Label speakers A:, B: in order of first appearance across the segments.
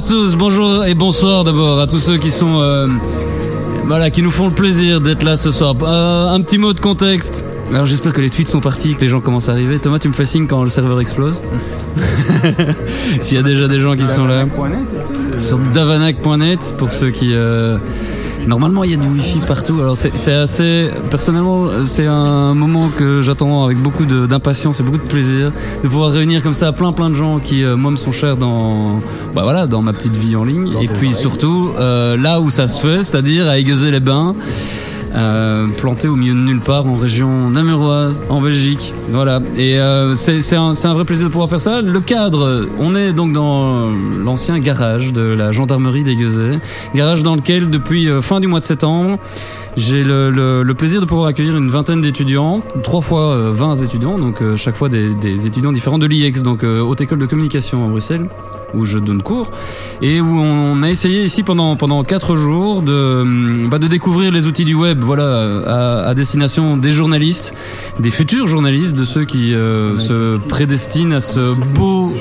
A: à tous, bonjour et bonsoir d'abord à tous ceux qui sont euh, voilà, qui nous font le plaisir d'être là ce soir. Euh, un petit mot de contexte. Alors j'espère que les tweets sont partis, que les gens commencent à arriver. Thomas, tu me fais signe quand le serveur explose. S'il y a déjà des gens qui sont là. Sur davanac.net pour ceux qui euh, Normalement, il y a du wifi partout. Alors, c'est assez. Personnellement, c'est un moment que j'attends avec beaucoup d'impatience et beaucoup de plaisir de pouvoir réunir comme ça plein plein de gens qui, euh, moi, me sont chers dans, bah voilà, dans ma petite vie en ligne. et puis surtout, euh, là où ça se fait, c'est-à-dire à les bains euh, planté au milieu de nulle part en région namuroise, en Belgique. Voilà. Et euh, c'est un, un, vrai plaisir de pouvoir faire ça. Le cadre, on est donc dans l'ancien garage de la gendarmerie des garage dans lequel depuis euh, fin du mois de septembre, j'ai le, le, le, plaisir de pouvoir accueillir une vingtaine d'étudiants, trois fois 20 étudiants, donc chaque fois des, des, étudiants différents de l'IEX, donc Haute École de Communication à Bruxelles où je donne cours et où on a essayé ici pendant pendant quatre jours de bah, de découvrir les outils du web voilà à, destination des journalistes des futurs journalistes de ceux qui euh, se prédestinent à ce beau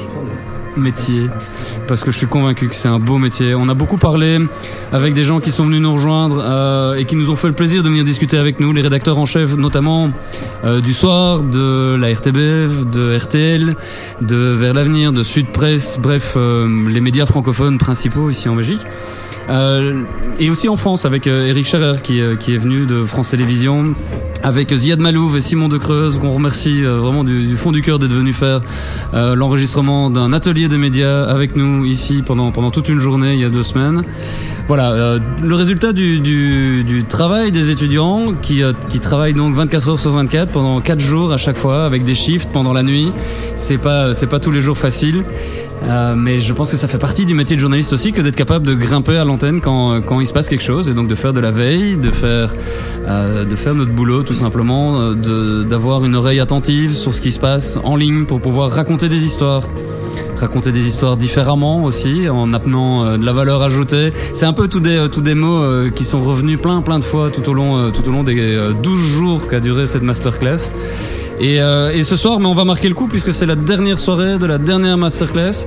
A: métier parce que je suis convaincu que c'est un beau métier. On a beaucoup parlé avec des gens qui sont venus nous rejoindre euh, et qui nous ont fait le plaisir de venir discuter avec nous, les rédacteurs en chef notamment euh, du soir, de la RTBF, de RTL, de Vers l'avenir, de Sud Presse, bref, euh, les médias francophones principaux ici en Belgique. Et aussi en France avec Eric Scherer qui, qui est venu de France Télévisions avec Ziad Malouf et Simon De Creuse, qu'on remercie euh, vraiment du, fond du cœur d'être venu faire euh, l'enregistrement d'un atelier des médias avec nous ici pendant, pendant toute une journée il y a deux semaines. Voilà, euh, le résultat du, travail des étudiants qui, qui travaillent donc 24 heures sur 24 pendant 4 jours à chaque fois avec des shifts pendant la nuit. C'est pas, pas tous les jours facile. Mais je pense que ça fait partie du métier de journaliste aussi que d'être capable de grimper à l'antenne quand, quand il se passe quelque chose et donc de faire de la veille, de faire, de faire notre boulot tout simplement, euh, d'avoir une oreille attentive sur ce qui se passe en ligne pour pouvoir raconter des histoires raconter des histoires différemment aussi, en amenant euh, de la valeur ajoutée. C'est un peu tous des, des mots qui sont revenus plein plein de fois tout au long, tout au long des 12 jours qu'a duré cette masterclass. Et, euh, et, ce soir, mais on va marquer le coup puisque c'est la dernière soirée de la dernière masterclass.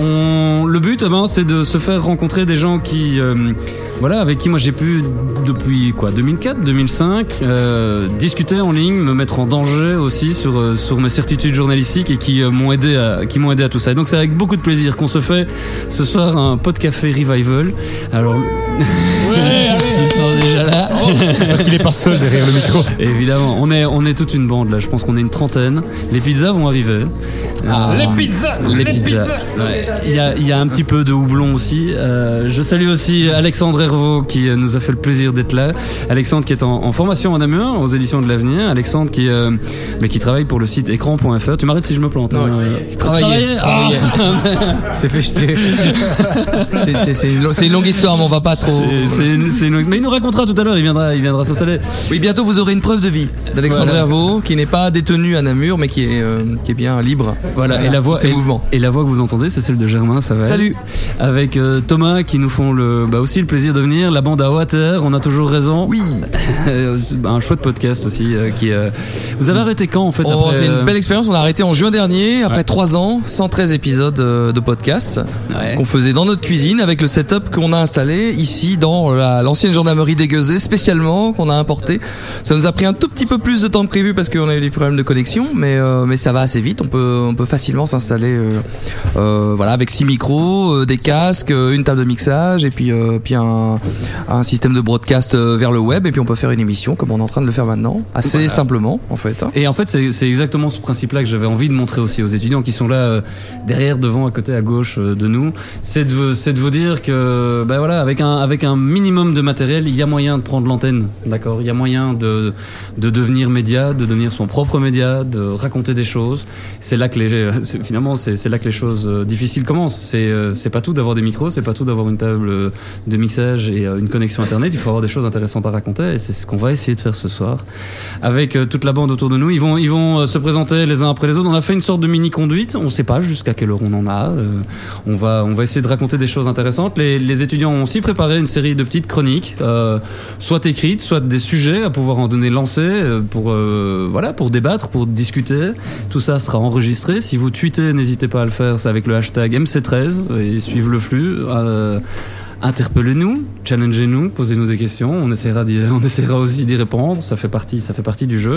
A: On, le but, eh ben, c'est de se faire rencontrer des gens qui, euh, voilà, avec qui moi j'ai pu depuis quoi, 2004, 2005, euh, discuter en ligne, me mettre en danger aussi sur euh, sur mes certitudes journalistiques et qui m'ont aidé à qui m'ont aidé à tout ça. Et donc c'est avec beaucoup de plaisir qu'on se fait ce soir un pot de café revival. Alors. Ouais, ils sont déjà là.
B: Parce qu'il est pas seul derrière le micro.
A: Évidemment, on est on est toute une bande là. Je pense qu'on est une trentaine. Les pizzas vont arriver.
B: Ah, les pizzas Les, pizzas,
A: Il, y a, il y, a, un petit peu de houblon aussi. Euh, je salue aussi Alexandre Hervaux qui euh, nous a fait le plaisir d'être là. Alexandre qui est en, en, formation en Namur aux éditions de l'avenir. Alexandre qui, euh, mais qui travaille pour le site écran.fr. Tu m'arrêtes si je me plante.
C: Non, hein. Travailler. C'est fait jeter. c'est une, une, longue histoire, mais on va pas trop.
A: Une, mais il nous racontera tout à l'heure. Il viendra, il viendra s'installer.
C: Oui, bientôt vous aurez une preuve de vie d'Alexandre Hervaux qui n'est pas détenu à Namur, mais qui est, euh, qui est bien libre.
A: Voilà, et la voix, et, et, la voix que vous entendez, c'est celle de Germain, ça va.
C: Salut.
A: Avec euh, Thomas qui nous font le, bah aussi le plaisir de venir. La bande à Water, on a toujours raison.
C: Oui.
A: un chouette podcast aussi. Euh, qui, euh, vous avez arrêté quand en fait
C: oh, C'est une belle expérience. On a arrêté en juin dernier, après trois ans, 113 épisodes de podcast qu'on faisait dans notre cuisine avec le setup qu'on a installé ici dans l'ancienne gendarmerie dégueusée spécialement qu'on a importé. Ça nous a pris un tout petit peu plus de temps que prévu parce qu'on a eu des problèmes de connexion, mais mais ça va assez vite. On peut on peut facilement s'installer euh, euh, voilà, avec six micros, euh, des casques, une table de mixage et puis, puis un, un, système de broadcast vers le web et puis on peut faire une émission comme on est en train de le faire maintenant, assez simplement en fait. Hein.
A: Et en fait c'est exactement ce principe-là que j'avais envie de montrer aussi aux étudiants qui sont là derrière, devant, à côté, à gauche de nous, c'est de, de vous dire que ben voilà, avec un, avec un minimum de matériel, il y a moyen de prendre l'antenne, d'accord? Il y a moyen de, de devenir média, de devenir son propre média, de raconter des choses. C'est là que les finalement, c'est là que les choses euh, difficiles commencent. C'est euh, c'est pas tout d'avoir des micros, c'est pas tout d'avoir une table euh, de mixage et une connexion internet. Il faut avoir des choses intéressantes à raconter et c'est ce qu'on va essayer de faire ce soir avec toute la bande autour de nous. Ils vont ils vont se présenter les uns après les autres. On a fait une sorte de mini conduite. On sait pas jusqu'à quelle heure on en a. on va on va essayer de raconter des choses intéressantes. Les, les étudiants ont aussi préparé une série de petites chroniques, soit écrites, soit des sujets à pouvoir en donner lancer pour voilà pour débattre, pour discuter. Tout ça sera enregistré. Si vous tweetez, n'hésitez pas à le faire, c'est avec le hashtag MC13 et suivez le flux. Euh, interpellez-nous, challengez-nous, posez-nous des questions. On essaiera, on essaiera aussi d'y répondre. Ça fait partie, ça fait partie du jeu.